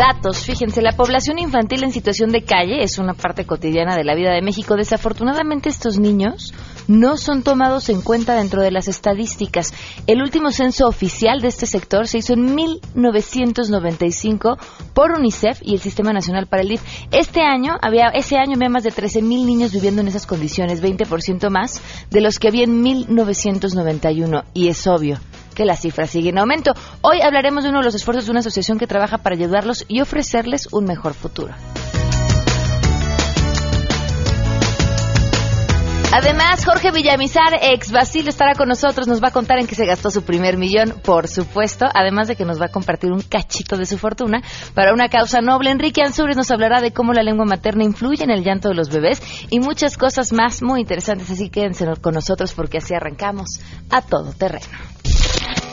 datos. Fíjense, la población infantil en situación de calle es una parte cotidiana de la vida de México. Desafortunadamente estos niños no son tomados en cuenta dentro de las estadísticas. El último censo oficial de este sector se hizo en 1995 por UNICEF y el Sistema Nacional para el DIF. Este año había, ese año había más de 13 mil niños viviendo en esas condiciones, 20% más de los que había en 1991. Y es obvio que la cifra sigue en aumento. Hoy hablaremos de uno de los esfuerzos de una asociación que trabaja para ayudarlos y ofrecerles un mejor futuro. Además, Jorge Villamizar, ex Basilio, estará con nosotros. Nos va a contar en qué se gastó su primer millón, por supuesto. Además de que nos va a compartir un cachito de su fortuna para una causa noble. Enrique Ansures nos hablará de cómo la lengua materna influye en el llanto de los bebés y muchas cosas más muy interesantes. Así quédense con nosotros porque así arrancamos a todo terreno.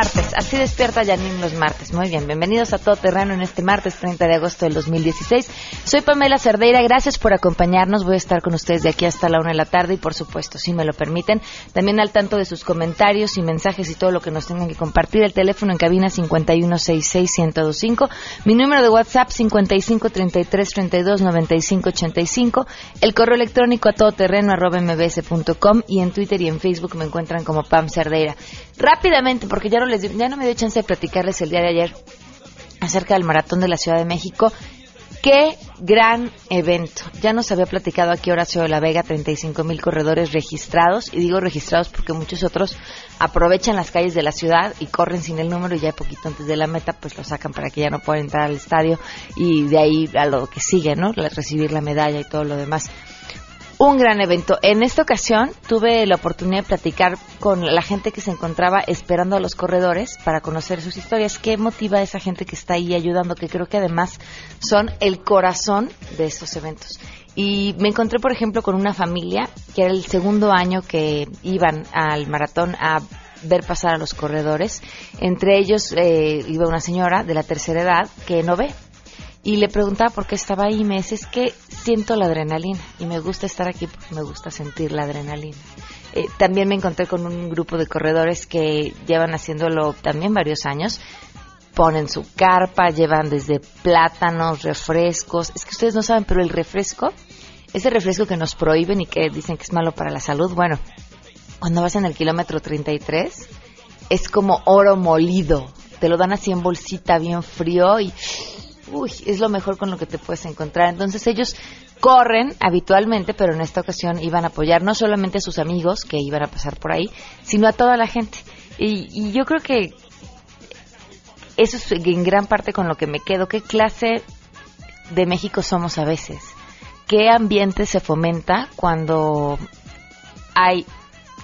Martes. Así despierta Janine los martes. Muy bien, bienvenidos a Todo Terreno en este martes 30 de agosto del 2016. Soy Pamela Cerdeira, gracias por acompañarnos. Voy a estar con ustedes de aquí hasta la una de la tarde y, por supuesto, si me lo permiten, también al tanto de sus comentarios y mensajes y todo lo que nos tengan que compartir. El teléfono en cabina 5166125, mi número de WhatsApp 5533329585, el correo electrónico a todoterreno mbs.com y en Twitter y en Facebook me encuentran como Pam Cerdeira. Rápidamente, porque ya no, les, ya no me dio chance de platicarles el día de ayer acerca del Maratón de la Ciudad de México. Qué gran evento. Ya nos había platicado aquí Horacio de la Vega, 35 mil corredores registrados. Y digo registrados porque muchos otros aprovechan las calles de la ciudad y corren sin el número y ya poquito antes de la meta pues lo sacan para que ya no puedan entrar al estadio y de ahí a lo que sigue, ¿no? Recibir la medalla y todo lo demás un gran evento. En esta ocasión tuve la oportunidad de platicar con la gente que se encontraba esperando a los corredores para conocer sus historias. ¿Qué motiva a esa gente que está ahí ayudando? Que creo que además son el corazón de estos eventos. Y me encontré, por ejemplo, con una familia que era el segundo año que iban al maratón a ver pasar a los corredores. Entre ellos eh, iba una señora de la tercera edad que no ve, y le preguntaba por qué estaba ahí y me dice, es que siento la adrenalina y me gusta estar aquí porque me gusta sentir la adrenalina. Eh, también me encontré con un grupo de corredores que llevan haciéndolo también varios años. Ponen su carpa, llevan desde plátanos, refrescos. Es que ustedes no saben, pero el refresco, ese refresco que nos prohíben y que dicen que es malo para la salud, bueno, cuando vas en el kilómetro 33, es como oro molido. Te lo dan así en bolsita, bien frío y uy, es lo mejor con lo que te puedes encontrar. Entonces ellos corren habitualmente, pero en esta ocasión iban a apoyar no solamente a sus amigos que iban a pasar por ahí, sino a toda la gente. Y, yo creo que eso es en gran parte con lo que me quedo. ¿Qué clase de México somos a veces? ¿Qué ambiente se fomenta cuando hay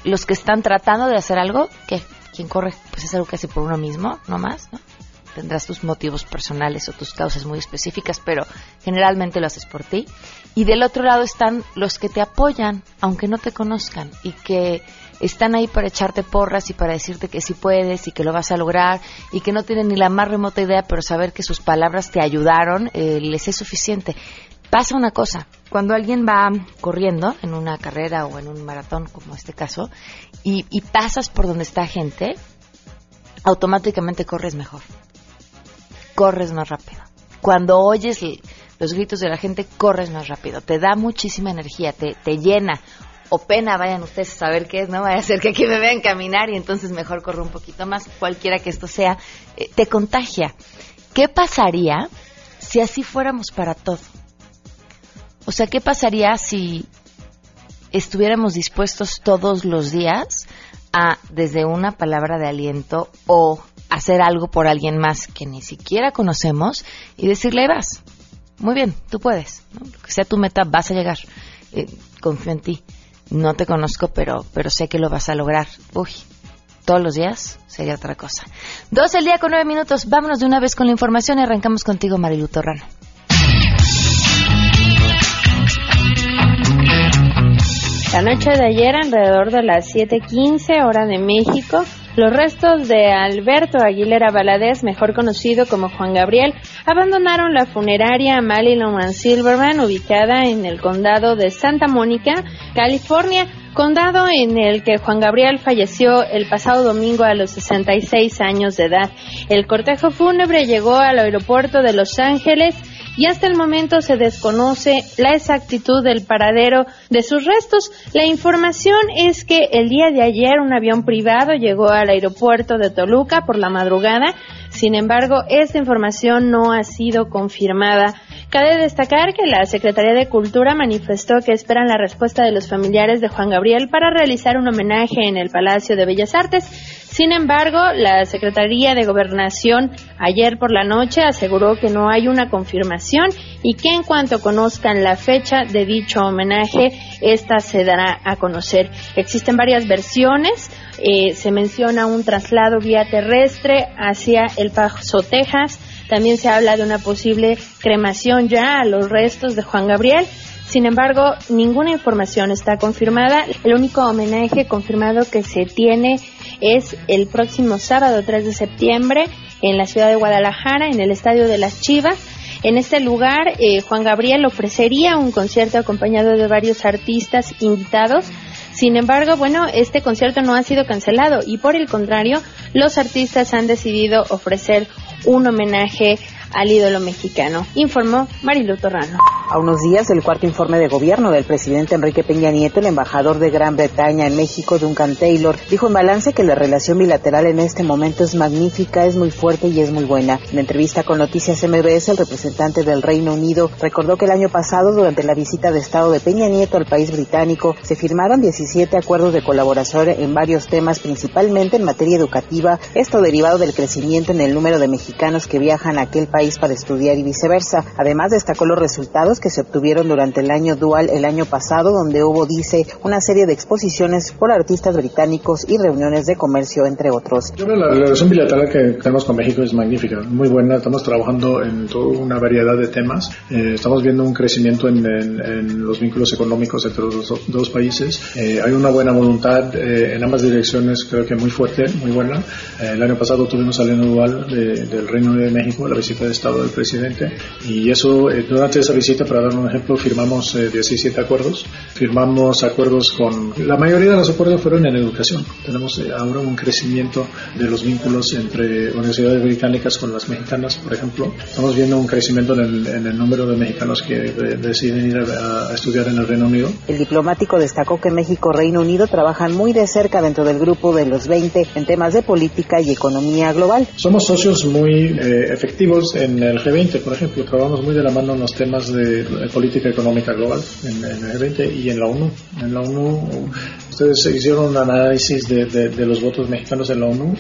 los que están tratando de hacer algo que quien corre pues es algo que hace por uno mismo, no más, ¿no? Tendrás tus motivos personales o tus causas muy específicas, pero generalmente lo haces por ti. Y del otro lado están los que te apoyan, aunque no te conozcan, y que están ahí para echarte porras y para decirte que sí puedes y que lo vas a lograr y que no tienen ni la más remota idea, pero saber que sus palabras te ayudaron eh, les es suficiente. Pasa una cosa, cuando alguien va corriendo en una carrera o en un maratón, como este caso, y, y pasas por donde está gente, automáticamente corres mejor corres más rápido. Cuando oyes los gritos de la gente, corres más rápido. Te da muchísima energía, te, te llena. O pena, vayan ustedes a saber qué es, no vaya a ser que aquí me vean caminar y entonces mejor corro un poquito más, cualquiera que esto sea, eh, te contagia. ¿Qué pasaría si así fuéramos para todo? O sea, ¿qué pasaría si estuviéramos dispuestos todos los días a, desde una palabra de aliento o hacer algo por alguien más que ni siquiera conocemos y decirle, vas, muy bien, tú puedes, lo que sea tu meta, vas a llegar, eh, confío en ti, no te conozco, pero, pero sé que lo vas a lograr. Uy, todos los días sería otra cosa. Dos el día con nueve minutos, vámonos de una vez con la información y arrancamos contigo, Marilu Torrano. La noche de ayer, alrededor de las 7:15 hora de México, los restos de Alberto Aguilera Valadez, mejor conocido como Juan Gabriel, abandonaron la funeraria Marilyn Silverman, ubicada en el condado de Santa Mónica, California, condado en el que Juan Gabriel falleció el pasado domingo a los 66 años de edad. El cortejo fúnebre llegó al aeropuerto de Los Ángeles y hasta el momento se desconoce la exactitud del paradero de sus restos. La información es que el día de ayer un avión privado llegó al aeropuerto de Toluca por la madrugada. Sin embargo, esta información no ha sido confirmada. Cabe destacar que la Secretaría de Cultura manifestó que esperan la respuesta de los familiares de Juan Gabriel para realizar un homenaje en el Palacio de Bellas Artes. Sin embargo, la Secretaría de Gobernación ayer por la noche aseguró que no hay una confirmación y que en cuanto conozcan la fecha de dicho homenaje, esta se dará a conocer. Existen varias versiones. Eh, se menciona un traslado vía terrestre hacia El Paso, Texas. También se habla de una posible cremación ya a los restos de Juan Gabriel. Sin embargo, ninguna información está confirmada. El único homenaje confirmado que se tiene es el próximo sábado 3 de septiembre en la ciudad de Guadalajara, en el Estadio de las Chivas. En este lugar, eh, Juan Gabriel ofrecería un concierto acompañado de varios artistas invitados. Sin embargo, bueno, este concierto no ha sido cancelado y por el contrario, los artistas han decidido ofrecer un homenaje al ídolo mexicano, informó Marilu Torrano. A unos días del cuarto informe de gobierno del presidente Enrique Peña Nieto, el embajador de Gran Bretaña en México, Duncan Taylor, dijo en balance que la relación bilateral en este momento es magnífica, es muy fuerte y es muy buena. En entrevista con Noticias MBS, el representante del Reino Unido recordó que el año pasado, durante la visita de Estado de Peña Nieto al país británico, se firmaron 17 acuerdos de colaboración en varios temas, principalmente en materia educativa, esto derivado del crecimiento en el número de mexicanos que viajan a aquel país para estudiar y viceversa. Además, destacó los resultados que se obtuvieron durante el año dual el año pasado, donde hubo, dice, una serie de exposiciones por artistas británicos y reuniones de comercio, entre otros. La relación bilateral que tenemos con México es magnífica, muy buena. Estamos trabajando en toda una variedad de temas. Eh, estamos viendo un crecimiento en, los vínculos económicos entre los dos, países. Eh, hay una buena voluntad eh, en ambas direcciones, creo que muy fuerte, muy buena. el año pasado tuvimos al año dual del Reino de México, la visita de Estado del presidente. Y eso, eh, durante esa visita, para dar un ejemplo, firmamos 17 eh, acuerdos. Firmamos acuerdos con, la mayoría de los acuerdos fueron en educación. Tenemos eh, ahora un crecimiento de los vínculos entre universidades británicas con las mexicanas, por ejemplo. Estamos viendo un crecimiento en el, en el número de mexicanos que deciden ir a, a, estudiar en el Reino Unido. El diplomático destacó que México y Reino Unido trabajan muy de cerca dentro del grupo de los 20 en temas de política y economía global. Somos socios muy efectivos en en el G20, por ejemplo, trabajamos muy de la mano en los temas de, política económica global, en, el G20 y en la ONU. En la ONU, ustedes hicieron un análisis de, los votos mexicanos en la ONU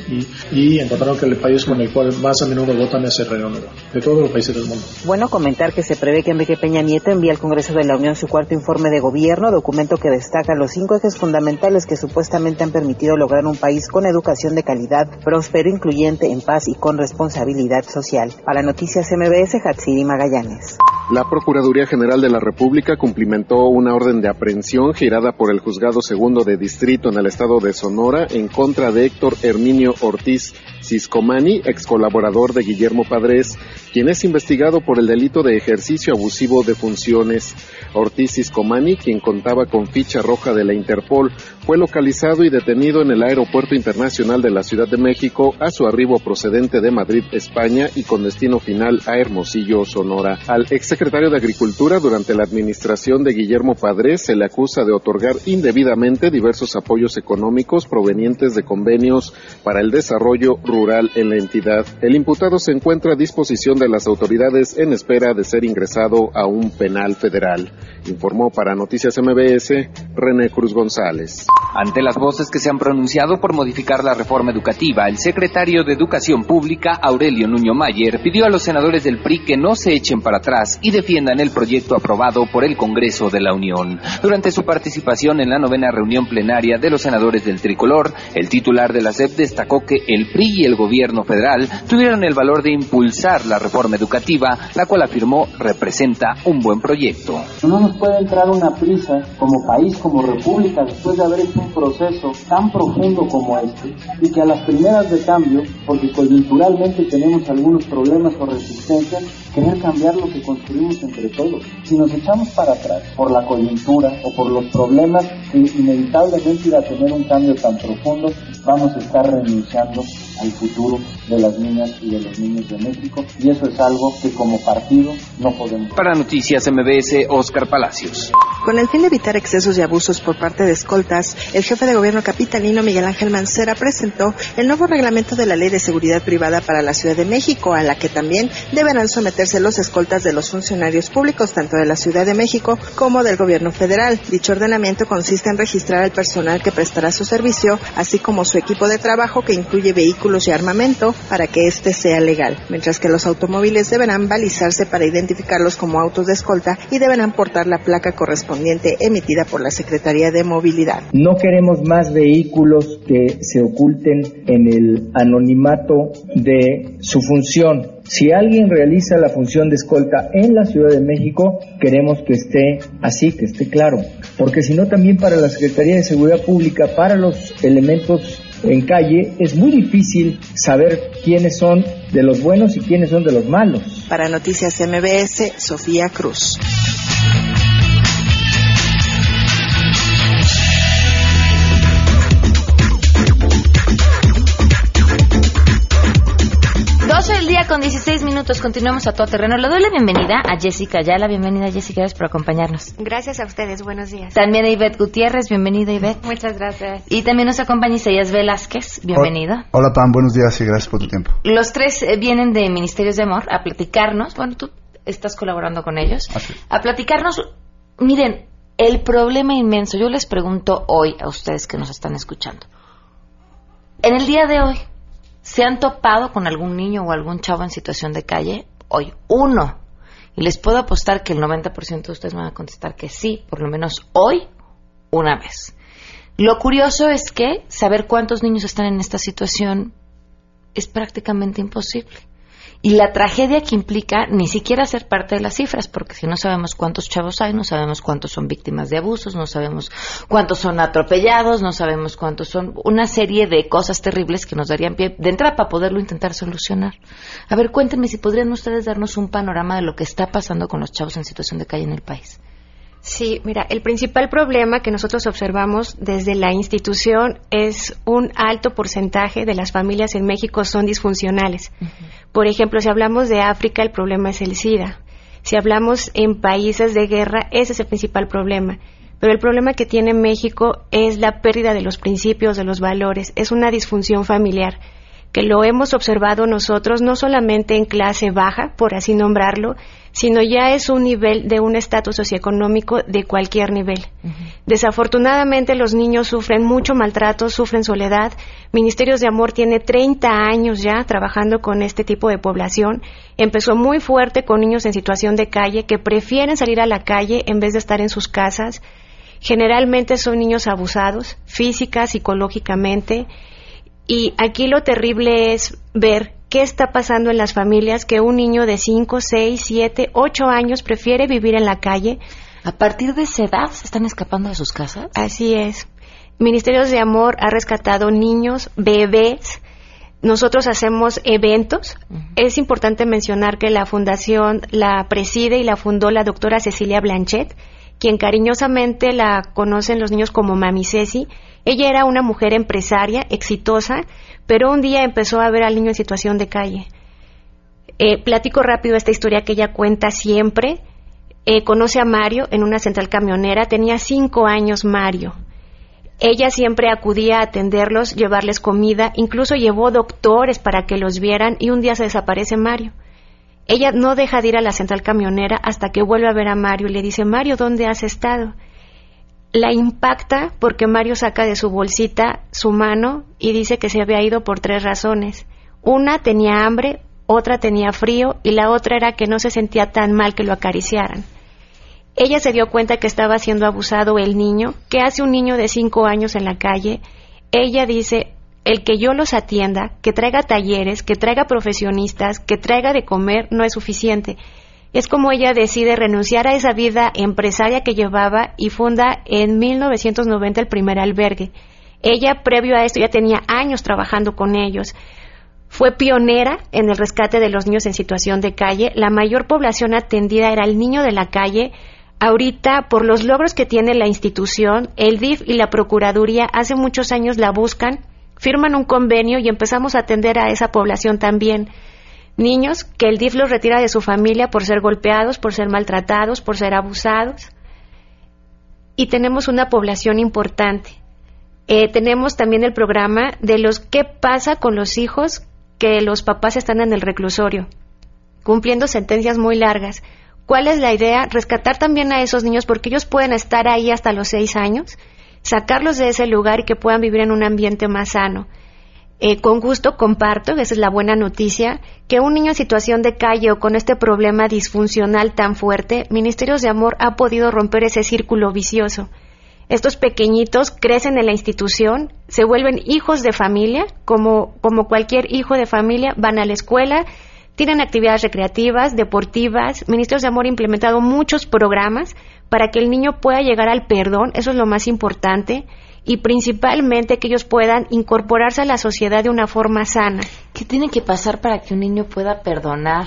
y, encontraron que el país con el cual más a menudo votan es el Reino Unido, de todos los países del mundo. Bueno, comentar que se prevé que Enrique Peña Nieto envíe al Congreso de la Unión su cuarto informe de gobierno, documento que destaca los cinco ejes fundamentales que supuestamente han permitido lograr un país con educación de calidad, próspero, incluyente, en paz y con responsabilidad social. Para Noticias MBS, Hatsiri Magallanes. La Procuraduría General de la República cumplimentó una orden de aprehensión girada por el Juzgado Segundo de Distrito en el estado de Sonora en contra de Héctor Herminio Ortiz Ciscomani, ex colaborador de Guillermo Padres, quien es investigado por el delito de ejercicio abusivo de funciones. Ortiz Ciscomani, quien contaba con ficha roja de la Interpol, fue localizado y detenido en el Aeropuerto Internacional de la Ciudad de México a su arribo procedente de Madrid, España, y con destino final a Hermosillo, Sonora. Al exsecretario de Agricultura durante la administración de Guillermo Padres se le acusa de otorgar indebidamente diversos apoyos económicos provenientes de convenios para el desarrollo rural en la entidad. El imputado se encuentra a disposición de las autoridades en espera de ser ingresado a un penal federal. Informó para Noticias MBS René Cruz González. Ante las voces que se han pronunciado por modificar la reforma educativa, el secretario de Educación Pública, Aurelio Nuño Mayer, pidió a los senadores del PRI que no se echen para atrás y defiendan el proyecto aprobado por el Congreso de la Unión. Durante su participación en la novena reunión plenaria de los senadores del Tricolor, el titular de la SEP destacó que el PRI y el gobierno federal tuvieron el valor de impulsar la reforma educativa, la cual afirmó representa un buen proyecto. No nos puede entrar una prisa como país, como república, después de haber hecho un proceso tan profundo como este, y que a las primeras de cambio, porque coyunturalmente tenemos algunos problemas o resistencias, querer cambiar lo que construimos entre todos. Si nos echamos para atrás por la coyuntura o por los problemas que inevitablemente irá a tener un cambio tan profundo, vamos a estar renunciando al futuro de las niñas y de los niños de México y eso es algo que como partido no podemos. Para Noticias MBS, Oscar Palacios. Con el fin de evitar excesos y abusos por parte de escoltas, el jefe de gobierno capitalino Miguel Ángel Mancera presentó el nuevo reglamento de la Ley de Seguridad Privada para la Ciudad de México, a la que también deberán someterse los escoltas de los funcionarios públicos, tanto de la Ciudad de México como del gobierno federal. Dicho ordenamiento consiste en registrar al personal que prestará su servicio, así como su equipo de trabajo que incluye vehículos y armamento, para que éste sea legal, mientras que los automóviles deberán balizarse para identificarlos como autos de escolta y deberán portar la placa correspondiente emitida por la Secretaría de Movilidad. No queremos más vehículos que se oculten en el anonimato de su función. Si alguien realiza la función de escolta en la Ciudad de México, queremos que esté así, que esté claro. Porque si no, también para la Secretaría de Seguridad Pública, para los elementos en calle, es muy difícil saber quiénes son de los buenos y quiénes son de los malos. Para Noticias MBS, Sofía Cruz. 12 del día con 16 minutos. Continuamos a todo terreno. Le doy la bienvenida a Jessica la Bienvenida, Jessica. Gracias por acompañarnos. Gracias a ustedes. Buenos días. También a Ivette Gutiérrez. Bienvenida, Ivette. Muchas gracias. Y también nos acompaña Isaías Velázquez. Bienvenido. Hola, Pam. Buenos días y gracias por tu tiempo. Los tres eh, vienen de Ministerios de Amor a platicarnos. Bueno, tú estás colaborando con ellos. A platicarnos. Miren, el problema inmenso. Yo les pregunto hoy a ustedes que nos están escuchando. En el día de hoy, ¿Se han topado con algún niño o algún chavo en situación de calle? Hoy, uno. Y les puedo apostar que el 90% de ustedes van a contestar que sí, por lo menos hoy, una vez. Lo curioso es que saber cuántos niños están en esta situación es prácticamente imposible. Y la tragedia que implica ni siquiera ser parte de las cifras, porque si no sabemos cuántos chavos hay, no sabemos cuántos son víctimas de abusos, no sabemos cuántos son atropellados, no sabemos cuántos son una serie de cosas terribles que nos darían pie de entrada para poderlo intentar solucionar. A ver, cuéntenme si podrían ustedes darnos un panorama de lo que está pasando con los chavos en situación de calle en el país. Sí, mira, el principal problema que nosotros observamos desde la institución es un alto porcentaje de las familias en México son disfuncionales. Por ejemplo, si hablamos de África, el problema es el SIDA. Si hablamos en países de guerra, ese es el principal problema. Pero el problema que tiene México es la pérdida de los principios, de los valores, es una disfunción familiar que lo hemos observado nosotros no solamente en clase baja, por así nombrarlo, sino ya es un nivel de un estatus socioeconómico de cualquier nivel. Desafortunadamente los niños sufren mucho maltrato, sufren soledad. Ministerios de Amor tiene 30 años ya trabajando con este tipo de población. Empezó muy fuerte con niños en situación de calle que prefieren salir a la calle en vez de estar en sus casas. Generalmente son niños abusados, física, psicológicamente. Y aquí lo terrible es ver qué está pasando en las familias que un niño de 5, 6, 7, 8 años prefiere vivir en la calle. ¿A partir de esa edad se están escapando de sus casas? Así es. Ministerios de Amor ha rescatado niños, bebés. Nosotros hacemos eventos. Es importante mencionar que la fundación la preside y la fundó la doctora Cecilia Blanchet, quien cariñosamente la conocen los niños como Mami Ceci. Ella era una mujer empresaria, exitosa, pero un día empezó a ver al niño en situación de calle. Eh, platico rápido esta historia que ella cuenta siempre. Eh, conoce a Mario en una central camionera, tenía cinco años Mario. Ella siempre acudía a atenderlos, llevarles comida, incluso llevó doctores para que los vieran y un día se desaparece Mario. Ella no deja de ir a la central camionera hasta que vuelve a ver a Mario y le dice, Mario, ¿dónde has estado? La impacta porque Mario saca de su bolsita su mano y dice que se había ido por tres razones. Una tenía hambre, otra tenía frío y la otra era que no se sentía tan mal que lo acariciaran. Ella se dio cuenta que estaba siendo abusado el niño, que hace un niño de cinco años en la calle. Ella dice, el que yo los atienda, que traiga talleres, que traiga profesionistas, que traiga de comer, no es suficiente Es como ella decide renunciar a esa vida empresaria que llevaba y funda en 1990 el primer albergue. Ella, previo a esto, ya tenía años trabajando con ellos. Fue pionera en el rescate de los niños en situación de calle. La mayor población atendida era el niño de la calle. Ahorita, por los logros que tiene la institución, el DIF y la Procuraduría hace muchos años la buscan, firman un convenio y empezamos a atender a esa población también. Niños que el DIF los retira de su familia por ser golpeados, por ser maltratados, por ser abusados. Y tenemos una población importante. Eh, tenemos también el programa de los qué pasa con los hijos que los papás están en el reclusorio, cumpliendo sentencias muy largas. ¿Cuál es la idea? Rescatar también a esos niños porque ellos pueden estar ahí hasta los seis años, sacarlos de ese lugar y que puedan vivir en un ambiente más sano. Eh, con gusto comparto, esa es la buena noticia, que un niño en situación de calle o con este problema disfuncional tan fuerte, Ministerios de Amor ha podido romper ese círculo vicioso. Estos pequeñitos crecen en la institución, se vuelven hijos de familia, como, como cualquier hijo de familia, van a la escuela, tienen actividades recreativas, deportivas. Ministerios de Amor ha implementado muchos programas para que el niño pueda llegar al perdón, eso es lo más importante, y principalmente que ellos puedan incorporarse a la sociedad de una forma sana. ¿Qué tiene que pasar para que un niño pueda perdonar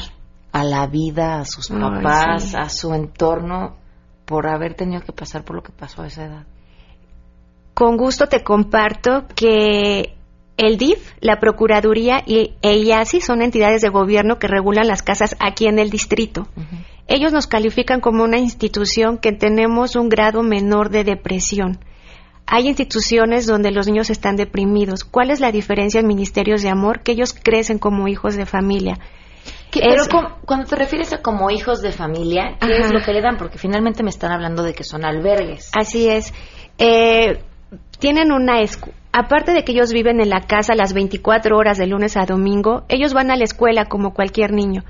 a la vida, a sus papás, a su entorno? por haber tenido que pasar por lo que pasó a esa edad. Con gusto te comparto que el DIF, la Procuraduría y EIASI son entidades de gobierno que regulan las casas aquí en el distrito. Ellos nos califican como una institución que tenemos un grado menor de depresión. Hay instituciones donde los niños están deprimidos. ¿Cuál es la diferencia en ministerios de amor? Que ellos crecen como hijos de familia pero cuando te refieres a como hijos de familia, ¿qué es lo que le dan? Porque finalmente me están hablando de que son albergues. Así es. Eh, tienen una aparte de que ellos viven en la casa las 24 horas de lunes a domingo, ellos van a la escuela como cualquier niño.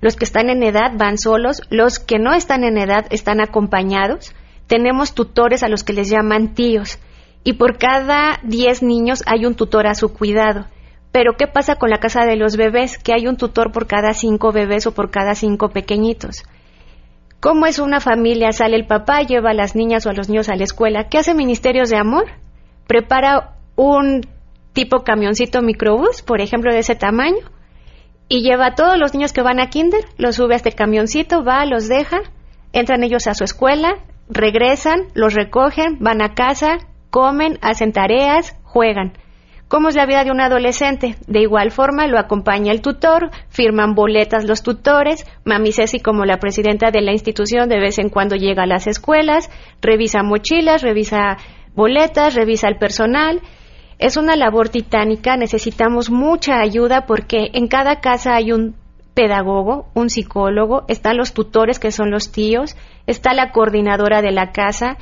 Los que están en edad van solos, los que no están en edad están acompañados. Tenemos tutores a los que les llaman tíos y por cada 10 niños hay un tutor a su cuidado. Pero ¿qué pasa con la casa de los bebés? Que hay un tutor por cada cinco bebés o por cada cinco pequeñitos. ¿Cómo es una familia? Sale el papá, lleva a las niñas o a los niños a la escuela. ¿Qué hace Ministerios de Amor? Prepara un tipo camioncito microbús, por ejemplo, de ese tamaño, y lleva a todos los niños que van a kinder, los sube a este camioncito, va, los deja, entran ellos a su escuela, regresan, los recogen, van a casa, comen, hacen tareas, juegan. ¿Cómo es la vida de un adolescente? De igual forma lo acompaña el tutor, firman boletas los tutores, Mami Ceci como la presidenta de la institución de vez en cuando llega a las escuelas, revisa mochilas, revisa boletas, revisa el personal. Es una labor titánica, necesitamos mucha ayuda porque en cada casa hay un pedagogo, un psicólogo, están los tutores que son los tíos, está la coordinadora de la casa.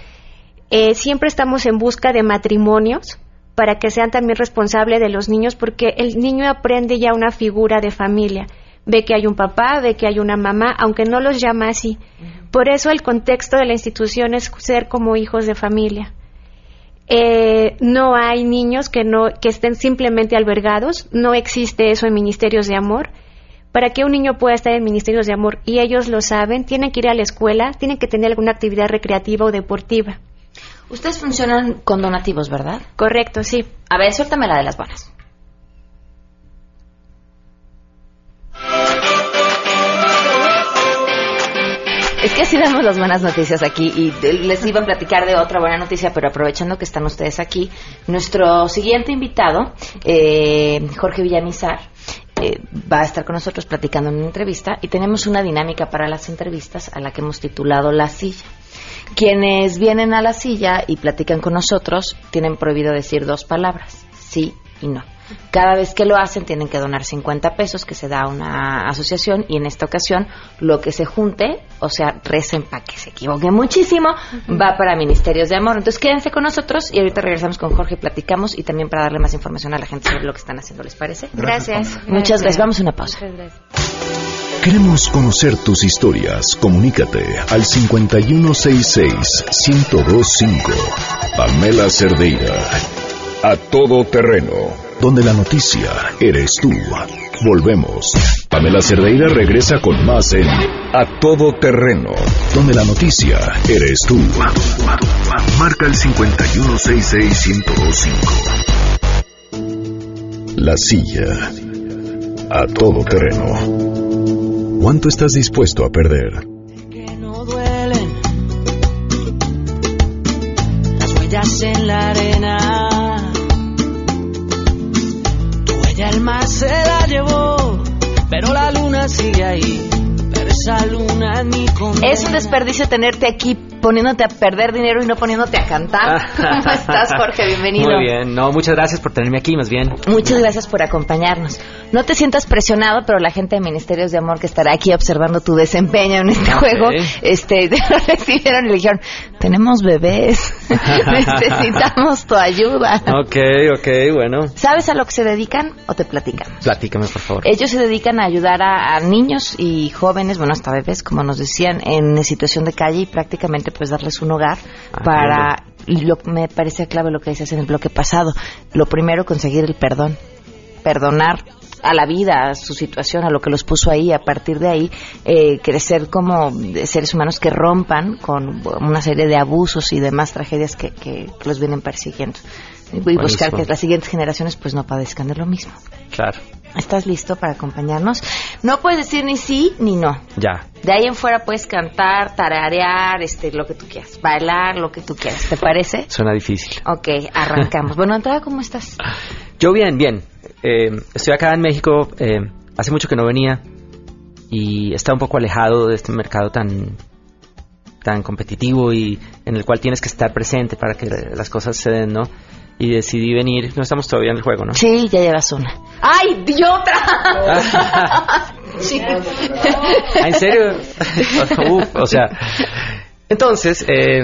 Eh, siempre estamos en busca de matrimonios para que sean también responsables de los niños, porque el niño aprende ya una figura de familia. Ve que hay un papá, ve que hay una mamá, aunque no los llama así. Por eso el contexto de la institución es ser como hijos de familia. Eh, no hay niños que, no, que estén simplemente albergados, no existe eso en ministerios de amor. Para que un niño pueda estar en ministerios de amor, y ellos lo saben, tienen que ir a la escuela, tienen que tener alguna actividad recreativa o deportiva. Ustedes funcionan con donativos, ¿verdad? Correcto, sí. A ver, suéltame la de las buenas. Es que así damos las buenas noticias aquí y les iba a platicar de otra buena noticia, pero aprovechando que están ustedes aquí, nuestro siguiente invitado, eh, Jorge Villamizar, eh, va a estar con nosotros platicando en una entrevista y tenemos una dinámica para las entrevistas a la que hemos titulado La Silla. Quienes vienen a la silla y platican con nosotros tienen prohibido decir dos palabras, sí y no. Cada vez que lo hacen tienen que donar 50 pesos que se da a una asociación y en esta ocasión lo que se junte, o sea, recen para que se equivoque muchísimo, va para Ministerios de Amor. Entonces quédense con nosotros y ahorita regresamos con Jorge y platicamos y también para darle más información a la gente sobre lo que están haciendo, ¿les parece? Gracias. Muchas gracias. Vamos a una pausa. Queremos conocer tus historias. Comunícate al 5166-1025. Pamela Cerdeira. A todo terreno donde la noticia eres tú. Volvemos. Pamela Cerdeira regresa con más en A Todo Terreno, donde la noticia eres tú. Marca el 5166125. La silla. A todo terreno. ¿Cuánto estás dispuesto a perder? que no duelen las huellas en la arena. El mar se la llevó, pero la luna sigue ahí. Pero esa luna ni con Es un desperdicio tenerte aquí poniéndote a perder dinero y no poniéndote a cantar. ¿Cómo estás, Jorge? Bienvenido. Muy bien, no, muchas gracias por tenerme aquí, más bien. Muchas gracias por acompañarnos. No te sientas presionado, pero la gente de Ministerios de Amor que estará aquí observando tu desempeño en este juego, este, lo recibieron y le dijeron, tenemos bebés, necesitamos tu ayuda. Ok, ok, bueno. ¿Sabes a lo que se dedican o te platican? Platícame, por favor. Ellos se dedican a ayudar a, a niños y jóvenes, bueno, hasta bebés, como nos decían, en situación de calle y prácticamente pues darles un hogar Ah, para, lo, me parece clave lo que dices en el bloque pasado, lo primero conseguir el perdón, perdonar a la vida, a su situación, a lo que los puso ahí, a partir de ahí eh, crecer como seres humanos que rompan con una serie de abusos y demás tragedias que, que- que los vienen persiguiendo. Y buscar que las siguientes generaciones pues no padezcan de lo mismo. Claro, ¿Estás listo para acompañarnos? No puedes decir ni sí ni no. ya. De ahí en fuera puedes cantar, tararear, este, lo que tú quieras, bailar, lo que tú quieras. ¿Te parece? Suena difícil. Ok, arrancamos. bueno, entrada, ¿cómo estás? Yo bien, bien. Eh, estoy acá en México, eh, hace mucho que no venía y está un poco alejado de este mercado tan tan competitivo y en el cual tienes que estar presente para que las cosas se den, ¿no? Y decidí venir, no estamos todavía en el juego, ¿no? Sí, ya llevas una. ¡Ay, di otra! Sí. Ah, ¿En serio? Uf, o sea, entonces, eh,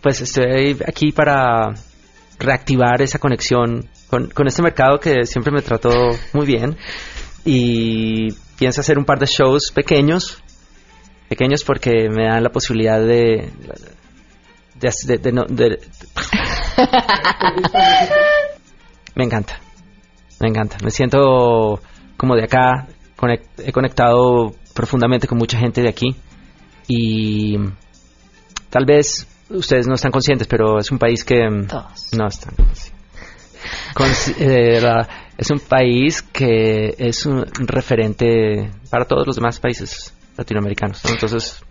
pues estoy aquí para reactivar esa conexión con, con este mercado que siempre me trató muy bien y pienso hacer un par de shows pequeños, pequeños porque me dan la posibilidad de... de, de- de no- de- me encanta, me encanta, me siento como de acá, he conectado profundamente con mucha gente de aquí y tal vez ustedes no están conscientes, pero es un país que mm, no están conscientes. Eh, es un país que es un referente para todos los demás países latinoamericanos. ¿no? Entonces,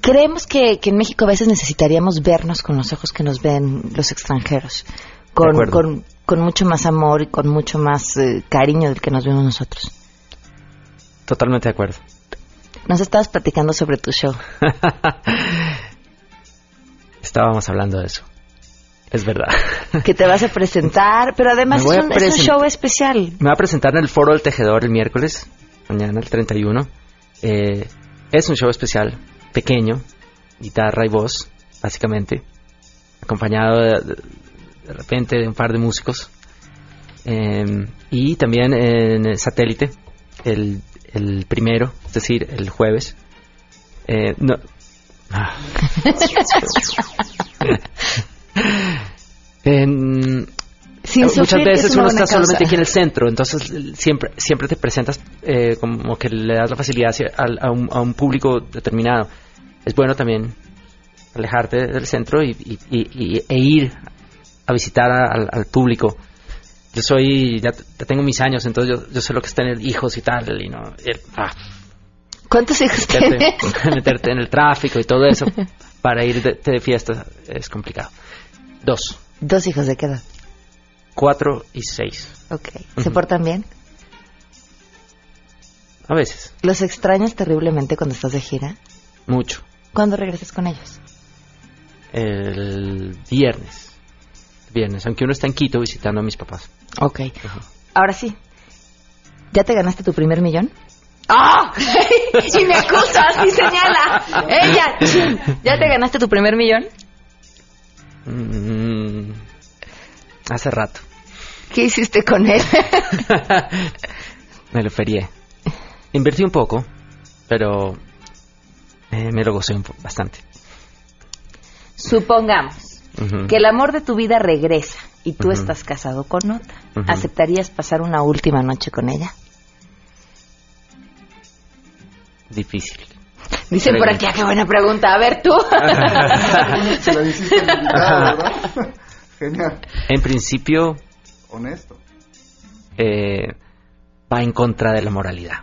Creemos que, que en México a veces necesitaríamos vernos con los ojos que nos ven los extranjeros. Con, con, con mucho más amor y con mucho más eh, cariño del que nos vemos nosotros. totalmente de acuerdo. Nos estabas platicando sobre tu show. Estábamos hablando de eso. Es verdad. que te vas a presentar, pero además es un, es un present- show especial. Me va a presentar en el Foro del Tejedor el miércoles, mañana el 31. Eh, es un show especial, pequeño, guitarra y voz, básicamente, acompañado de, de- de repente de un par de músicos. Eh, y también en el satélite, el, el primero, es decir, el jueves. Eh, no. Ah. En- Sin muchas veces uno está solamente aquí en el centro, entonces siempre siempre te presentas eh, como que le das la facilidad a, un, a un público determinado. Es bueno también alejarte del centro y, y- y- y- e ir a visitar a- al, al público. Yo soy, ya, ya tengo mis años, entonces yo, yo sé lo que es tener hijos y tal, y no, el- ah, ¿Cuántos hijos meterte, tienes? meterte en el tráfico y todo eso para ir de, de fiesta es complicado. Dos, Dos hijos de qué edad. cuatro y seis. Ok. ¿Se portan bien? A veces, ¿Los extrañas terriblemente cuando estás de gira? mucho. ¿Cuándo regresas con ellos? El viernes. Viernes, aunque uno está en Quito visitando a mis papás. Ok. Ahora sí. ¿Ya te ganaste tu primer millón? ¡Ah! y me acusas y señala. Ella. ¿Ya te ganaste tu primer millón? Mm, hace rato. ¿Qué hiciste con él? Me lo ferié. Invertí un poco, pero eh, me lo gocé bastante. Supongamos que el amor de tu vida regresa y tú estás casado con otra. ¿Aceptarías pasar una última noche con ella? Difícil. Dicen por aquí, ah, qué buena pregunta. A ver tú. Se la hiciste ¿verdad? Genial. En principio, Honesto. eh, va en contra de la moralidad.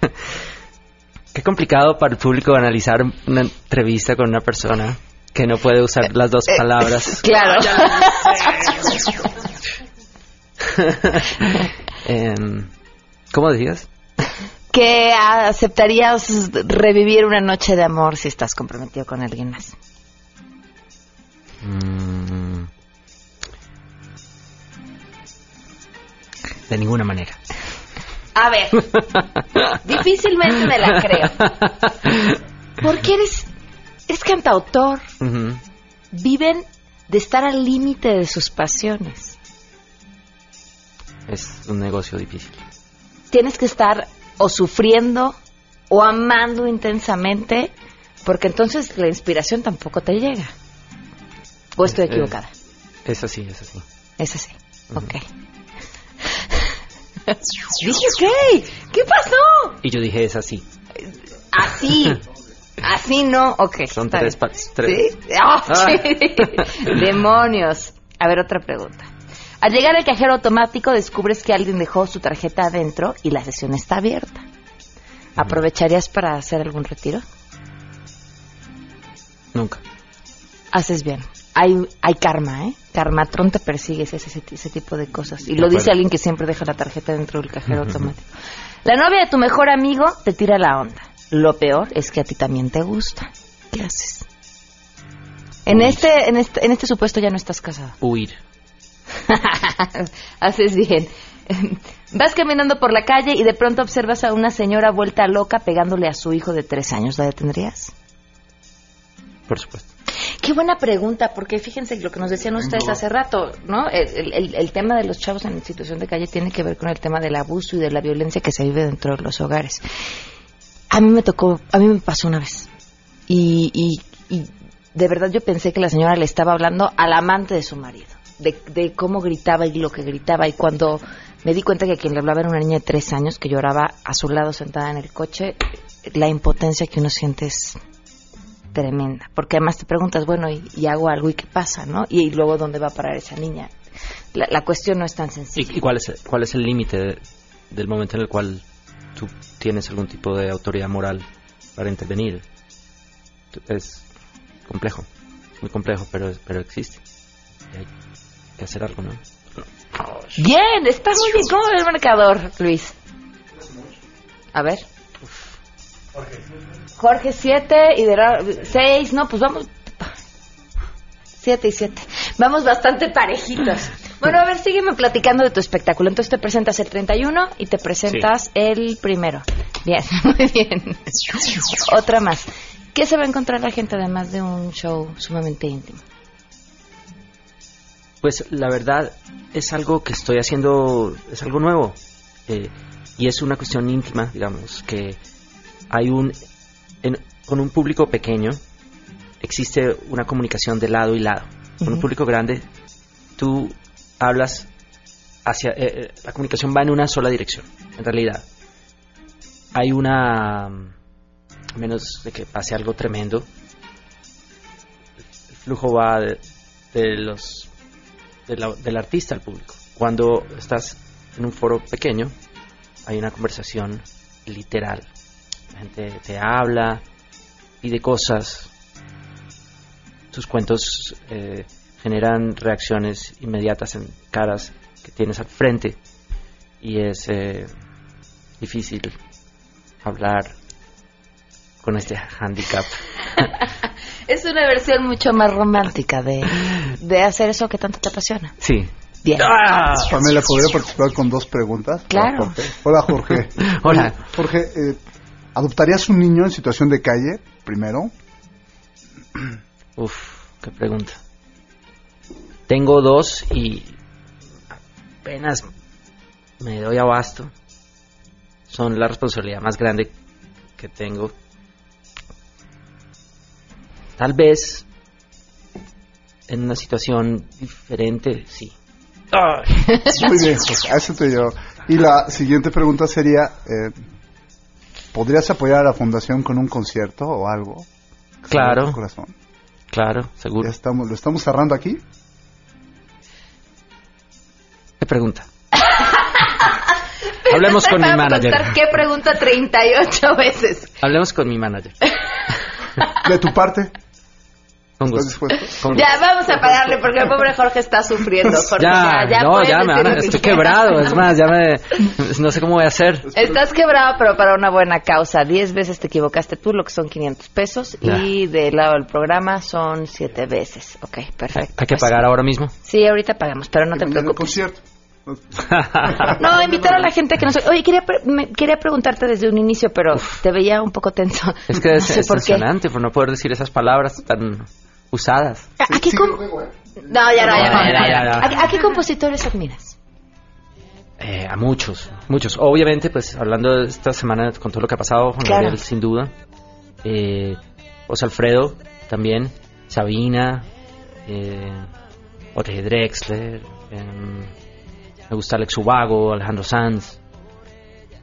Qué complicado para el público analizar una entrevista con una persona que no puede usar las dos palabras. claro. Em, ¿Cómo decías? Que aceptarías revivir una noche de amor si estás comprometido con alguien más. Mm, de ninguna manera. A ver, difícilmente me la creo. Porque eres, eres cantautor. Viven de estar al límite de sus pasiones. Es un negocio difícil. Tienes que estar o sufriendo o amando intensamente, porque entonces la inspiración tampoco te llega. ¿O estoy Es- equivocada? Es así, es así. Es así. Ok. Dije, ok. ¿Qué pasó? Y yo dije, es así. Así. Así no. Ok. Son tres, tres. ¿Sí? Sí. Demonios. A ver, otra pregunta. Al llegar al cajero automático descubres que alguien dejó su tarjeta adentro y la sesión está abierta. ¿Aprovecharías para hacer algún retiro? Nunca. Haces bien. Hay, hay karma, ¿eh? Karmatron te persigue ese, tipo de cosas. Y lo dice alguien que siempre deja la tarjeta dentro del cajero automático. La novia de tu mejor amigo te tira la onda. Lo peor es que a ti también te gusta. ¿Qué haces? En este, en este, en este supuesto ya no estás casado. Huir. Haces bien. Vas caminando por la calle y de pronto observas a una señora vuelta loca pegándole a su hijo de tres años. ¿La detendrías? Por supuesto. Qué buena pregunta, porque fíjense lo que nos decían ustedes hace rato, ¿no? El, el- el tema de los chavos en situación de calle tiene que ver con el tema del abuso y de la violencia que se vive dentro de los hogares. A mí me tocó, a mí me pasó una vez. Y, y- y de verdad yo pensé que la señora le estaba hablando al amante de su marido, de, de cómo gritaba y lo que gritaba. Y cuando me di cuenta que quien le hablaba era una niña de tres años que lloraba a su lado sentada en el coche, la impotencia que uno siente es tremenda. Porque además te preguntas, bueno, y, y hago algo y qué pasa, ¿no? Y, luego dónde va a parar esa niña. La, la cuestión no es tan sencilla. ¿Y, y cuál es, cuál es el límite de- del momento en el cual tú tienes algún tipo de autoridad moral para intervenir? Es complejo, muy complejo, pero, pero existe. Que hacer algo, ¿no? Bien, está muy bien. ¿Cómo el marcador, Luis? A ver. Jorge 7 y de 6, no, pues vamos 7 y 7. Vamos bastante parejitos. Bueno, a ver, sígueme platicando de tu espectáculo. Entonces te presentas el 31 y te presentas el primero. Bien, muy bien. Otra más. ¿Qué se va a encontrar la gente además de un show sumamente íntimo? Pues la verdad es algo que estoy haciendo, es algo nuevo. eh, y es una cuestión íntima, digamos, que hay un, en- con un público pequeño existe una comunicación de lado y lado. Con un público grande, tú hablas hacia, eh, eh, la comunicación va en una sola dirección, en realidad. Hay una, a menos de que pase algo tremendo, el flujo va de, de los de la- del artista al público. Cuando estás en un foro pequeño, hay una conversación literal. La gente te habla, pide cosas. Tus cuentos eh, generan reacciones inmediatas en caras que tienes al frente y es eh, difícil hablar con este handicap. Es una versión mucho más romántica de, de hacer eso que tanto te apasiona. Sí. Bien. Pamela, ¿podría participar con dos preguntas? Claro. Hola, Jorge. Hola, Jorge. Hola. Oye, Jorge, eh, ¿adoptarías un niño en situación de calle primero? Uf, qué pregunta. Tengo dos y apenas me doy abasto. Son la responsabilidad más grande que tengo. Tal vez en una situación diferente, sí. Muy bien, José, a eso te yo. Y la siguiente pregunta sería, eh, ¿podrías apoyar a la fundación con un concierto o algo? Claro. Tu corazón. Claro, seguro. Ya estamos, ¿Lo estamos cerrando aquí? ¿Qué pregunta? Hablemos con mi manager. ¿Qué pregunta 38 veces? Hablemos con mi manager. De tu parte. Con ¿Estás gusto. dispuesto? Con Ya, gusto. vamos a pararle porque el pobre Jorge está sufriendo. Jorge, Ya, no, puedes ya me van estoy quebrado, es más, ya me, no sé cómo voy a hacer. Estás quebrado, pero para una buena causa. Diez veces te equivocaste tú, lo que son 500 pesos. Ya. Y del lado del programa son siete veces. Ok, perfecto. Hay que Pues, pagar ahora mismo. Sí, ahorita pagamos, pero no te preocupes. No, invitar a la gente que nos... Oye, quería, pre- me- quería preguntarte desde un inicio, pero te veía un poco tenso. Es que no es, es por por no poder decir esas palabras tan usadas. ¿A, qué Sigue com- el juego, ¿eh? No, ya no, ya no. Ya, ya, ya, no. ya. ¿A, a qué compositores admiras? Eh, a muchos, muchos. Obviamente, pues hablando de esta semana con todo lo que ha pasado, Juan Claro. Gabriel, sin duda. Eh, José Alfredo, también. Sabina. Eh, Jorge Drexler. em, me gusta Alex Ubago, Alejandro Sanz.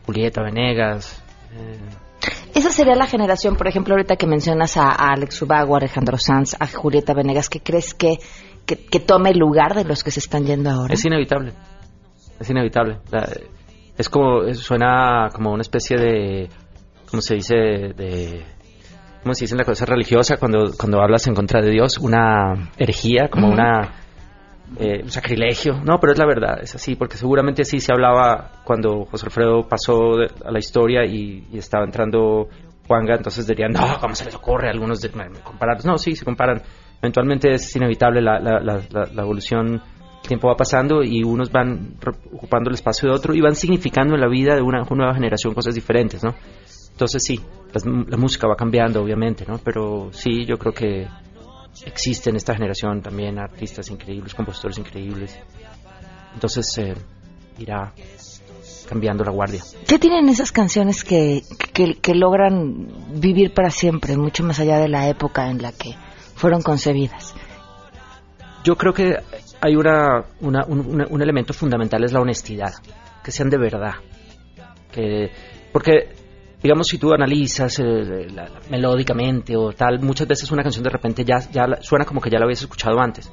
Julieta Venegas. eh, Esa sería la generación, por ejemplo, ahorita que mencionas a, a Alex Ubago, a Alejandro Sanz, a Julieta Venegas, ¿qué crees que, que, que tome el lugar de los que se están yendo ahora? Es inevitable. Es inevitable. La- es como, es- suena como una especie de, ¿cómo se dice? De, ¿cómo se dice en la cosa religiosa cuando, cuando hablas en contra de Dios? Una herejía, como una, eh, un sacrilegio. No, pero es la verdad, es así, porque seguramente sí se hablaba cuando José Alfredo pasó de- a la historia y, y estaba entrando Juanga, entonces dirían, no, ¿cómo se les ocurre? Algunos de. No, sí, se comparan. Eventualmente es inevitable la, la, la, la- la evolución. El tiempo va pasando y unos van ocupando el espacio de otro y van significando en la vida de una, nueva generación cosas diferentes, ¿no? Entonces sí, las- la música va cambiando, obviamente, ¿no? Pero sí, yo creo que existe en esta generación también artistas increíbles, compositores increíbles. Entonces eh, irá cambiando la guardia. ¿Qué tienen esas canciones que, que, que logran vivir para siempre, mucho más allá de la época en la que fueron concebidas? Yo creo que hay una, una- un, un elemento fundamental es la honestidad, que sean de verdad. Que, porque, digamos, si tú analizas eh, melódicamente o tal, muchas veces una canción de repente ya, suena como que ya la habías escuchado antes.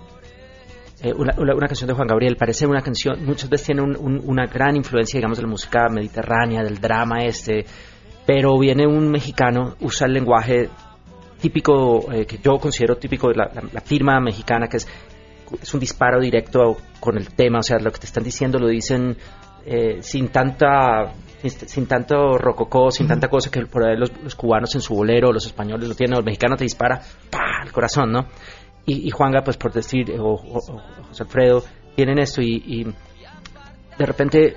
Eh, una, canción de Juan Gabriel parece una canción, muchas veces tiene un- un- una gran influencia, digamos, de la música mediterránea, del drama este, pero viene un mexicano, usa el lenguaje típico, eh, que yo considero típico de la, firma mexicana, que es, es un disparo directo con el tema, o sea, lo que te están diciendo lo dicen sin tanta sin tanto rococó, sin tanta cosa que por ahí los, los cubanos en su bolero, los españoles lo tienen, o el mexicano te dispara ¡pah! al corazón, ¿no? Y, y Juanga, pues por decir, o, o- o José Alfredo, tienen esto y, y de repente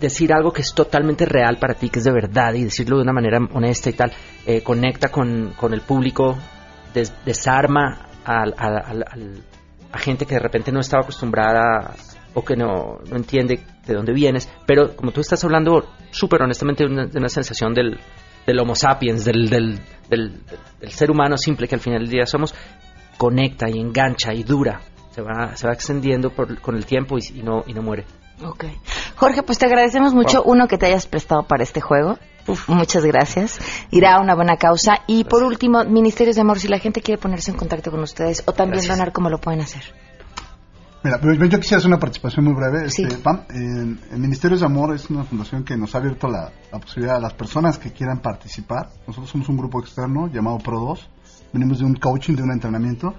decir algo que es totalmente real para ti, que es de verdad, y decirlo de una manera honesta y tal, eh, conecta con, con el público, des- desarma al- al- al- al- a gente que de repente no estaba acostumbrada o que no, no entiende de dónde vienes, pero como tú estás hablando súper honestamente de una, de una sensación del, del homo sapiens, del, del, del- del ser humano simple que al final del día somos, conecta y engancha y dura, se va, se va extendiendo por- con el tiempo y, y no, y no muere. Ok. Jorge, pues te agradecemos mucho, uno, que te hayas prestado para este juego. Muchas gracias. Irá a una buena causa. Y por último, Ministerios de Amor, si la gente quiere ponerse en contacto con ustedes o también Gracias. donar, ¿cómo lo pueden hacer? Mira, pero yo quisiera hacer una participación muy breve. Sí. Este, Pam, en- el Ministerios de Amor es una fundación que nos ha abierto la, la posibilidad a las personas que quieran participar. Nosotros somos un grupo externo llamado Pro2. Venimos de un coaching, de un entrenamiento,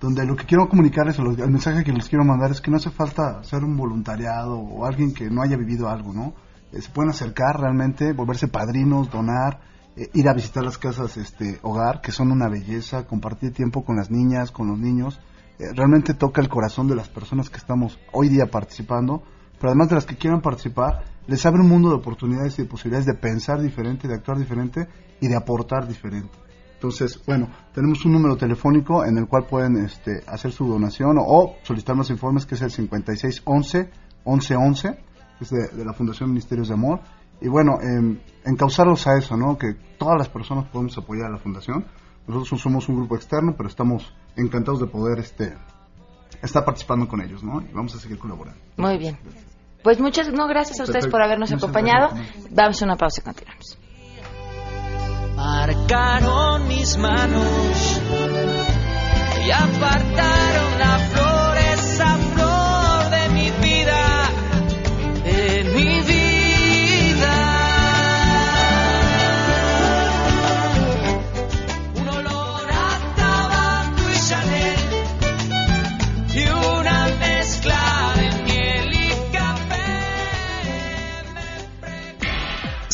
donde lo que quiero comunicarles, el mensaje que les quiero mandar es que no hace falta ser un voluntariado o alguien que no haya vivido algo, ¿no? Eh, se pueden acercar realmente, volverse padrinos, donar, eh, ir a visitar las casas este hogar, que son una belleza, compartir tiempo con las niñas, con los niños. Eh, realmente toca el corazón de las personas que estamos hoy día participando, pero además de las que quieran participar, les abre un mundo de oportunidades y de posibilidades de pensar diferente, de actuar diferente y de aportar diferente. Entonces, bueno, tenemos un número telefónico en el cual pueden este, hacer su donación o, solicitar más informes, que es el 5611 1111, que es de, de la Fundación Ministerios de Amor. Y bueno, em, encauzarlos a eso, ¿no? Que todas las personas podemos apoyar a la Fundación, Nosotros somos un grupo externo, pero estamos encantados de poder este, estar participando con ellos, ¿no? Y vamos a seguir colaborando. Muy bien. Pues muchas no, gracias a ustedes Perfecto. por habernos Muchas acompañado. gracias. A una pausa y continuamos. marcaron mis manos y apartaron la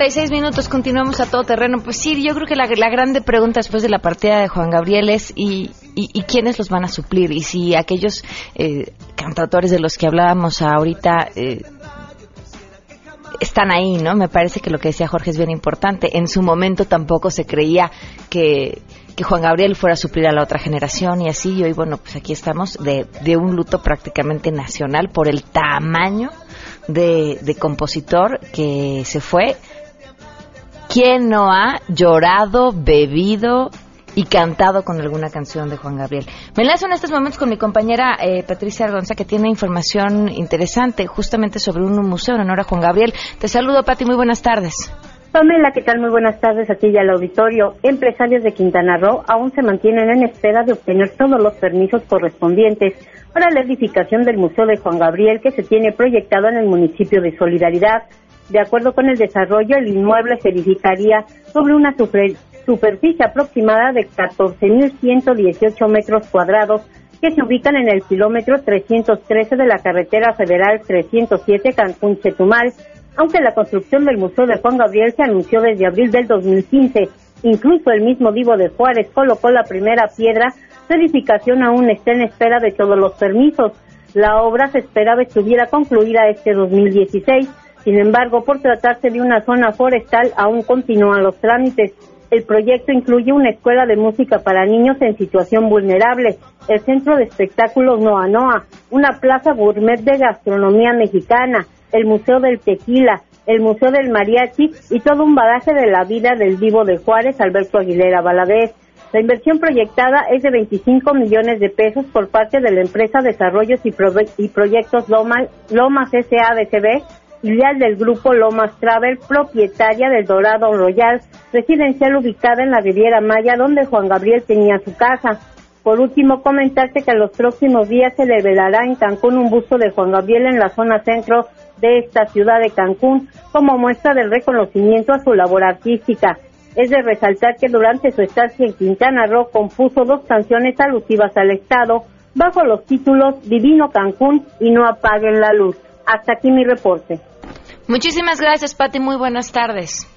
36 minutos, continuamos a todo terreno. Pues sí, yo creo que la, grande pregunta después de la partida de Juan Gabriel es ¿y, y, quiénes los van a suplir? Y si aquellos eh, cantautores de los que hablábamos ahorita... Eh, están ahí, ¿no? Me parece que lo que decía Jorge es bien importante. En su momento tampoco se creía que, que Juan Gabriel fuera a suplir a la otra generación y así. Y hoy, bueno, pues aquí estamos de, de un luto prácticamente nacional por el tamaño de, de compositor que se fue ¿Quién no ha llorado, bebido y cantado con alguna canción de Juan Gabriel? Me enlazo en estos momentos con mi compañera eh, Patricia Argonza, que tiene información interesante justamente sobre un museo en honor a Juan Gabriel. Te saludo, Pati, muy buenas tardes. Pamela, ¿qué tal? Muy buenas tardes a ti y al auditorio. Empresarios de Quintana Roo aún se mantienen en espera de obtener todos los permisos correspondientes para la edificación del Museo de Juan Gabriel que se tiene proyectado en el municipio de Solidaridad. De acuerdo con el desarrollo, el inmueble se edificaría sobre una super- superficie aproximada de 14.118 metros cuadrados que se ubican en el kilómetro 313 de la carretera federal 307 Cancún-Chetumal, aunque la construcción del Museo de Juan Gabriel se anunció desde abril del 2015. Incluso el mismo Divo de Juárez colocó la primera piedra, su edificación aún está en espera de todos los permisos. La obra se esperaba estuviera concluida este 2016. Sin embargo, por tratarse de una zona forestal, aún continúan los trámites. El proyecto incluye una escuela de música para niños en situación vulnerable, el centro de espectáculos Noa Noa, una plaza gourmet de gastronomía mexicana, el Museo del Tequila, el Museo del Mariachi y todo un bagaje de la vida del vivo de Juárez, Alberto Aguilera Valadez. La inversión proyectada es de 25 millones de pesos por parte de la empresa Desarrollos y, Proyectos Lomas, Lomas filial del grupo Lomas Travel, propietaria del Dorado Royal, residencial ubicada en la Riviera Maya, donde Juan Gabriel tenía su casa. Por último, comentarte que en los próximos días se le velará en Cancún un busto de Juan Gabriel en la zona centro de esta ciudad de Cancún, como muestra del reconocimiento a su labor artística. Es de resaltar que durante su estancia en Quintana Roo compuso dos canciones alusivas al Estado, bajo los títulos Divino Cancún y No apaguen la luz. Hasta aquí mi reporte. Muchísimas gracias, Pati. Muy buenas tardes.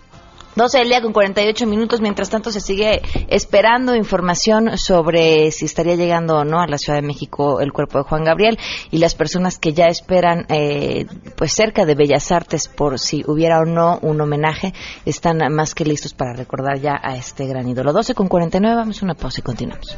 12 del día con 48 minutos. Mientras tanto, se sigue esperando información sobre si estaría llegando o no a la Ciudad de México el cuerpo de Juan Gabriel y las personas que ya esperan, eh, pues cerca de Bellas Artes, por si hubiera o no un homenaje, están más que listos para recordar ya a este gran ídolo. 12 con 49. Vamos a una pausa y continuamos.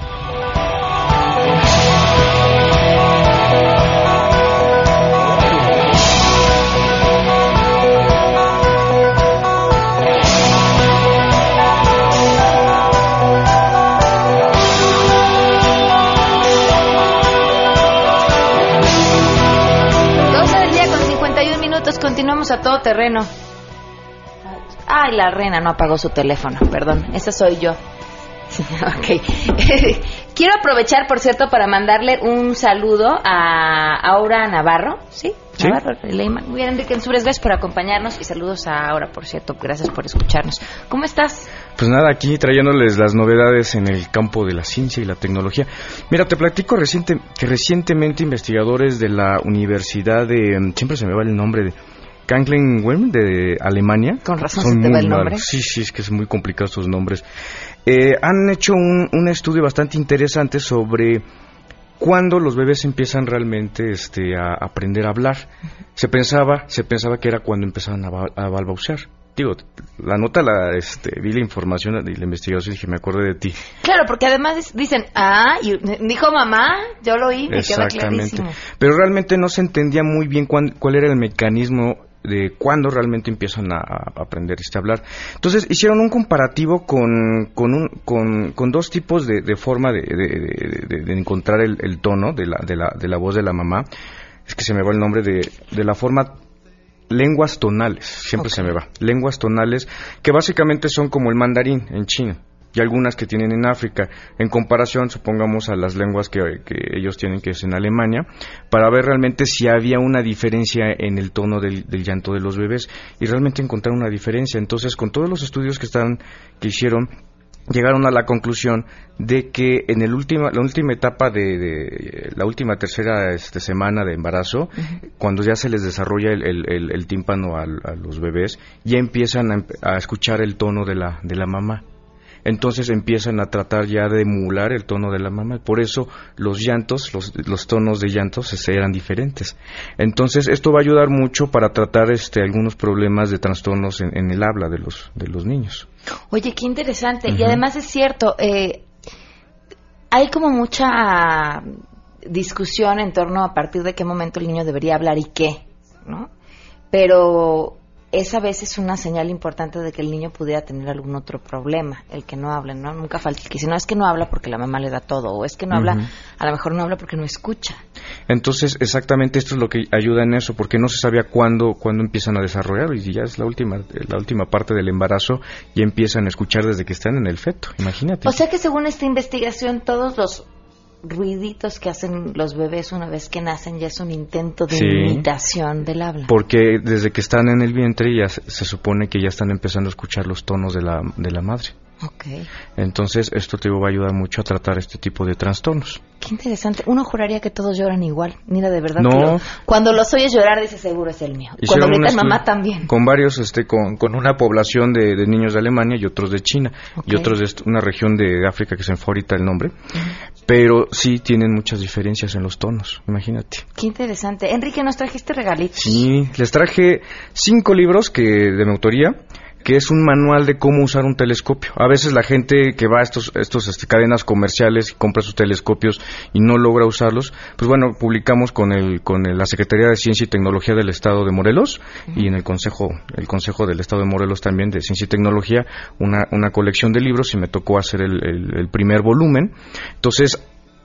Continuamos a todo terreno. Ay, la reina no apagó su teléfono, perdón, esa soy yo. ok. Quiero aprovechar, por cierto, para mandarle un saludo a Aura Navarro, ¿sí? Sí. Navarro, Leyman. Muy bien, Enrique Ensures, gracias por acompañarnos y saludos a Aura, por cierto, gracias por escucharnos. ¿Cómo estás? Pues nada, aquí trayéndoles las novedades en el campo de la ciencia y la tecnología. Mira, te platico reciente, que recientemente investigadores de la Universidad de... mm, Siempre se me va el nombre de... Kanklen de Alemania. Con razón Son se te va muy el nombre. largos. Sí, sí, es que es muy complicado estos nombres. Eh, han hecho un, un estudio bastante interesante sobre cuándo los bebés empiezan realmente este, a aprender a hablar. Se pensaba, se pensaba que era cuando empezaban a, a balbucear. Digo, la nota, la, este, vi la información y la investigación y dije, me acordé de ti. Claro, porque además dicen, ah, y dijo mamá, yo lo oí, me queda Exactamente. clarísimo. Pero realmente no se entendía muy bien cuán- cuál era el mecanismo de cuándo realmente empiezan a, a aprender este, hablar. Entonces hicieron un comparativo con, con, un- con, con dos tipos de, de forma de, de- de- de encontrar el, el tono de la, de, la, de la voz de la mamá. Es que se me va el nombre de, de la forma lenguas tonales, siempre se me va. Lenguas tonales que básicamente son como el mandarín en China y algunas que tienen en África, en comparación, supongamos, a las lenguas que, que ellos tienen, que es en Alemania, para ver realmente si había una diferencia en el tono del, del llanto de los bebés y realmente encontrar una diferencia. Entonces, con todos los estudios que están, que hicieron, llegaron a la conclusión de que en el última, la última etapa de, de- la última tercera este, semana de embarazo, cuando ya se les desarrolla el, el- el- el tímpano a, los bebés, ya empiezan a, a escuchar el tono de la, de la mamá. Entonces empiezan a tratar ya de emular el tono de la mamá. Por eso los llantos, los, los tonos de llantos este, eran diferentes. Entonces esto va a ayudar mucho para tratar este, algunos problemas de trastornos en, en el habla de los, de los niños. Oye, qué interesante. Y además es cierto, eh, hay como mucha discusión en torno a partir de qué momento el niño debería hablar y qué, ¿no? Pero esa vez es una señal importante de que el niño pudiera tener algún otro problema, el que no hable, ¿no? Nunca falta el que si no es que no habla porque la mamá le da todo, o es que no habla, a lo mejor no habla porque no escucha. Entonces, exactamente esto es lo que ayuda en eso, porque no se sabía cuándo, cuándo empiezan a desarrollar, y ya es la última, la última parte del embarazo, y empiezan a escuchar desde que están en el feto, imagínate. O sea que según esta investigación, todos los ruiditos que hacen los bebés una vez que nacen ya es un intento de Sí. imitación del habla. Porque desde que están en el vientre ya se, se supone que ya están empezando a escuchar los tonos de la, de la madre. Ok. Entonces, esto te va a ayudar mucho a tratar este tipo de trastornos. Qué interesante. Uno juraría que todos lloran igual. Mira, de verdad. No. que lo- cuando los oyes llorar, dices seguro es el mío. Cuando Hicieron gritan estudio mamá también. Con varios, este, con, con una población de, de niños de Alemania y otros de China y otros de una región de África que se me fue ahorita el nombre. Pero sí tienen muchas diferencias en los tonos, imagínate. Qué interesante. Enrique, nos trajiste regalitos. Sí, les traje cinco libros que de mi autoría que es un manual de cómo usar un telescopio. A veces la gente que va a estos, estos este, cadenas comerciales y compra sus telescopios y no logra usarlos, pues bueno, publicamos con el con el- la Secretaría de Ciencia y Tecnología del Estado de Morelos y en el Consejo el Consejo del Estado de Morelos también de Ciencia y Tecnología una, una colección de libros y me tocó hacer el, el- el primer volumen. Entonces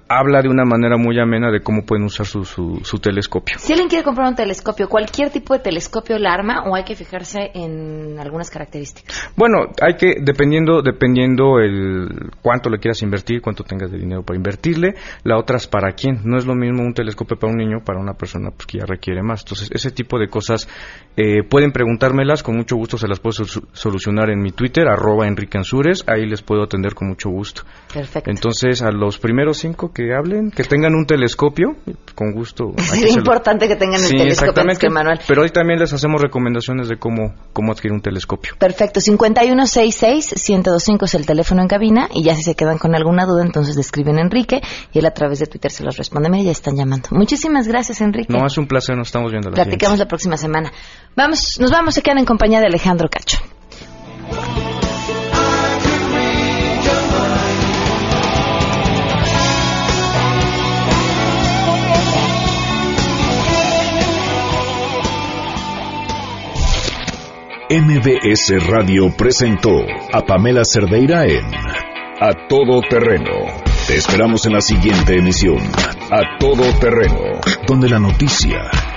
habla de una manera muy amena de cómo pueden usar su, su, su telescopio. Si alguien quiere comprar un telescopio, ¿cualquier tipo de telescopio la arma o hay que fijarse en algunas características? Bueno, hay que, dependiendo, dependiendo el cuánto le quieras invertir, cuánto tengas de dinero para invertirle, la otra es para quién. No es lo mismo un telescopio para un niño, para una persona pues, que ya requiere más. Entonces, ese tipo de cosas eh, pueden preguntármelas, con mucho gusto se las puedo sol- solucionar en mi Twitter, arroba Enrique Ansures, ahí les puedo atender con mucho gusto. Perfecto. Entonces, a los primeros cinco que hablen, que tengan un telescopio, con gusto. Sería se lo- importante que tengan el Sí, telescopio antes que el manual. Pero hoy también les hacemos recomendaciones de cómo, cómo adquirir un telescopio. Perfecto, 5166-1025 es el teléfono en cabina y ya si se quedan con alguna duda, entonces le escriben a Enrique y él a través de Twitter se los responde. Mira, ya están llamando. Muchísimas gracias, Enrique. No, es un placer, nos estamos viendo la Platicamos la próxima semana. Vamos, nos vamos, a quedar en compañía de Alejandro Cacho. MBS Radio presentó a Pamela Cerdeira en A Todo Terreno. Te esperamos en la siguiente emisión, A Todo Terreno, donde la noticia